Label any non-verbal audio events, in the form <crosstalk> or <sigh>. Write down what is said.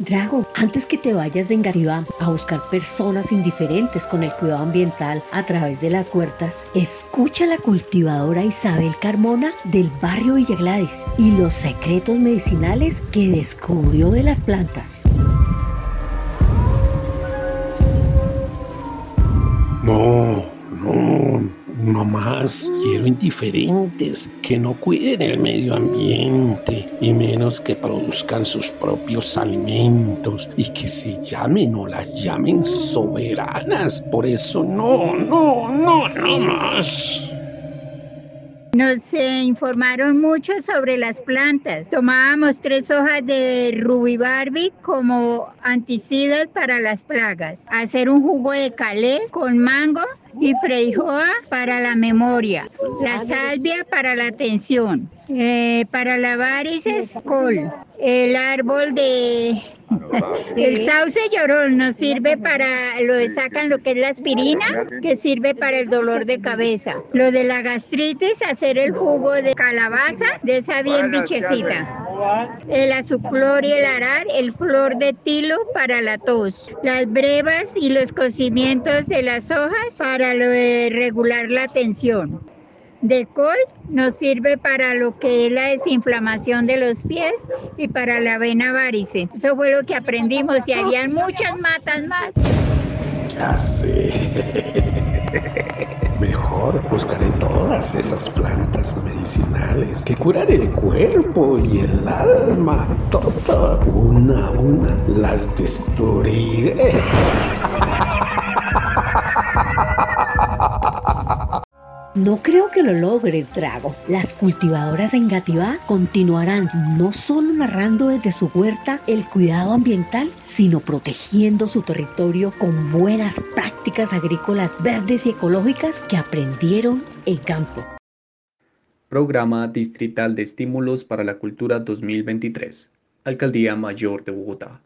Drago, antes que te vayas de Engativá a buscar personas indiferentes con el cuidado ambiental a través de las huertas, escucha a la cultivadora Isabel Carmona del barrio Villa Gladys y los secretos medicinales que descubrió de las plantas. No más. Quiero indiferentes que no cuiden el medio ambiente y menos que produzcan sus propios alimentos y que se llamen o las llamen soberanas. Por eso no, no, no, no más. Nos eh, informaron mucho sobre las plantas. Tomábamos tres hojas de rubibarbi como anticidas para las plagas. Hacer un jugo de calé con mango y freijoa para la memoria. La salvia para la tensión. Eh, para la varices, col. El árbol de el sauce llorón nos sirve para, lo sacan lo que es la aspirina, que sirve para el dolor de cabeza. Lo de la gastritis, hacer el jugo de calabaza, de esa bien bichecita. El azuclor y el arar, el flor de tilo para la tos. Las brevas y los cocimientos de las hojas para lo de regular la tensión de col nos sirve para lo que es la desinflamación de los pies y para la vena varice. Eso fue lo que aprendimos y habían muchas matas más. Ya sé. <laughs> Mejor buscaré todas esas plantas medicinales que curar el cuerpo y el alma. Todo, una a una, las destruiré. <laughs> No creo que lo logres, Drago. Las cultivadoras en Gativá continuarán no solo narrando desde su huerta el cuidado ambiental, sino protegiendo su territorio con buenas prácticas agrícolas verdes y ecológicas que aprendieron en campo. Programa Distrital de Estímulos para la Cultura 2023. Alcaldía Mayor de Bogotá.